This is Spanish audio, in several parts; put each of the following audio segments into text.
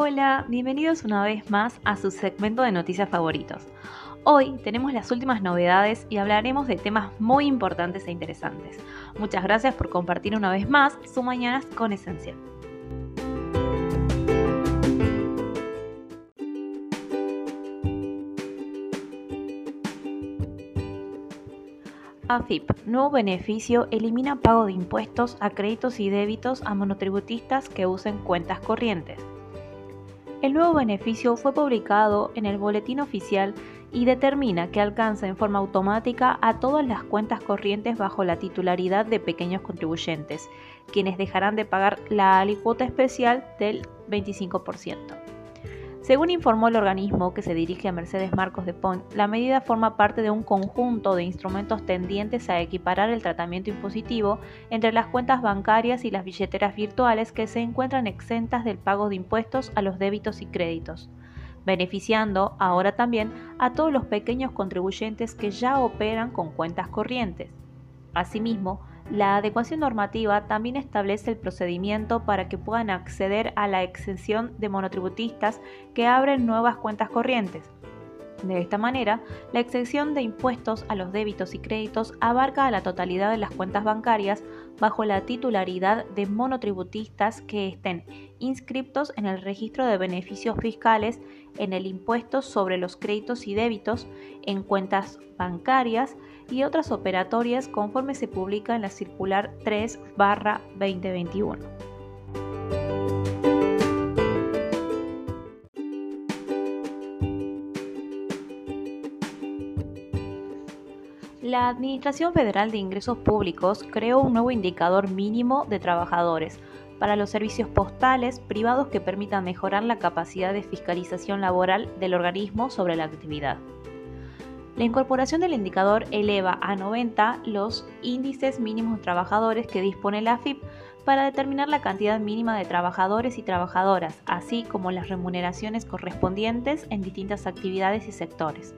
Hola, bienvenidos una vez más a su segmento de noticias favoritos. Hoy tenemos las últimas novedades y hablaremos de temas muy importantes e interesantes. Muchas gracias por compartir una vez más su mañanas con Esencial. AFIP, nuevo beneficio, elimina pago de impuestos a créditos y débitos a monotributistas que usen cuentas corrientes. El nuevo beneficio fue publicado en el boletín oficial y determina que alcanza en forma automática a todas las cuentas corrientes bajo la titularidad de pequeños contribuyentes, quienes dejarán de pagar la alícuota especial del 25%. Según informó el organismo que se dirige a Mercedes Marcos de Pont, la medida forma parte de un conjunto de instrumentos tendientes a equiparar el tratamiento impositivo entre las cuentas bancarias y las billeteras virtuales que se encuentran exentas del pago de impuestos a los débitos y créditos beneficiando ahora también a todos los pequeños contribuyentes que ya operan con cuentas corrientes. Asimismo, la adecuación normativa también establece el procedimiento para que puedan acceder a la exención de monotributistas que abren nuevas cuentas corrientes. De esta manera, la exención de impuestos a los débitos y créditos abarca a la totalidad de las cuentas bancarias bajo la titularidad de monotributistas que estén inscriptos en el registro de beneficios fiscales, en el impuesto sobre los créditos y débitos, en cuentas bancarias y otras operatorias conforme se publica en la circular 3 2021. La Administración Federal de Ingresos Públicos creó un nuevo indicador mínimo de trabajadores para los servicios postales privados que permitan mejorar la capacidad de fiscalización laboral del organismo sobre la actividad. La incorporación del indicador eleva a 90 los índices mínimos de trabajadores que dispone la AFIP para determinar la cantidad mínima de trabajadores y trabajadoras, así como las remuneraciones correspondientes en distintas actividades y sectores.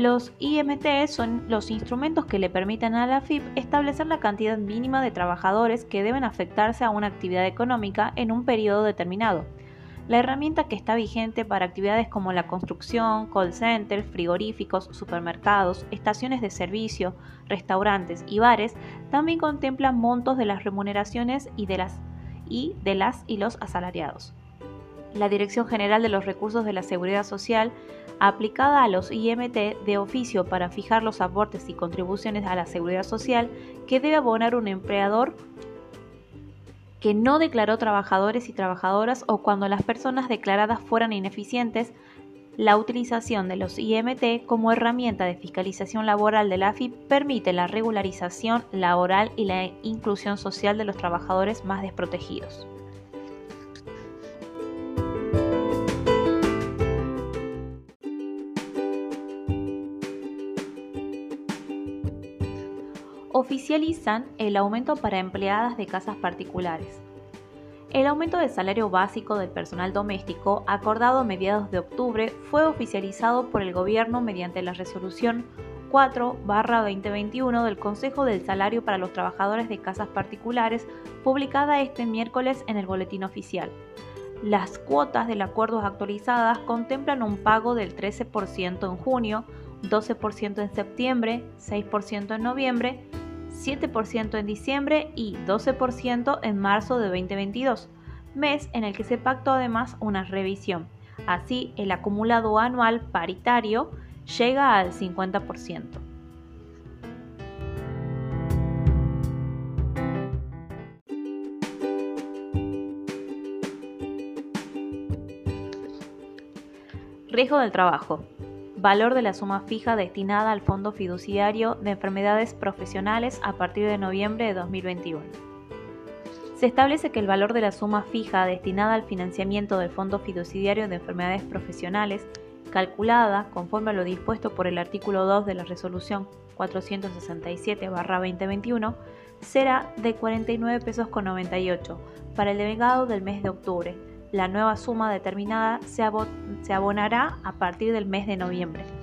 Los IMT son los instrumentos que le permiten a la FIP establecer la cantidad mínima de trabajadores que deben afectarse a una actividad económica en un periodo determinado. La herramienta que está vigente para actividades como la construcción, call centers, frigoríficos, supermercados, estaciones de servicio, restaurantes y bares también contempla montos de las remuneraciones y de las y de las y los asalariados. La Dirección General de los Recursos de la Seguridad Social aplicada a los IMT de oficio para fijar los aportes y contribuciones a la seguridad social que debe abonar un empleador que no declaró trabajadores y trabajadoras o cuando las personas declaradas fueran ineficientes, la utilización de los IMT como herramienta de fiscalización laboral de la AFIP permite la regularización laboral y la inclusión social de los trabajadores más desprotegidos. Oficializan el aumento para empleadas de casas particulares. El aumento del salario básico del personal doméstico, acordado a mediados de octubre, fue oficializado por el Gobierno mediante la resolución 4-2021 del Consejo del Salario para los Trabajadores de Casas Particulares, publicada este miércoles en el Boletín Oficial. Las cuotas del acuerdo actualizadas contemplan un pago del 13% en junio, 12% en septiembre, 6% en noviembre 7% en diciembre y 12% en marzo de 2022, mes en el que se pactó además una revisión. Así, el acumulado anual paritario llega al 50%. Riesgo del trabajo valor de la suma fija destinada al Fondo Fiduciario de Enfermedades Profesionales a partir de noviembre de 2021. Se establece que el valor de la suma fija destinada al financiamiento del Fondo Fiduciario de Enfermedades Profesionales, calculada conforme a lo dispuesto por el artículo 2 de la Resolución 467-2021, será de 49 pesos con 98 para el delegado del mes de octubre, la nueva suma determinada se, abonará a partir del mes de noviembre.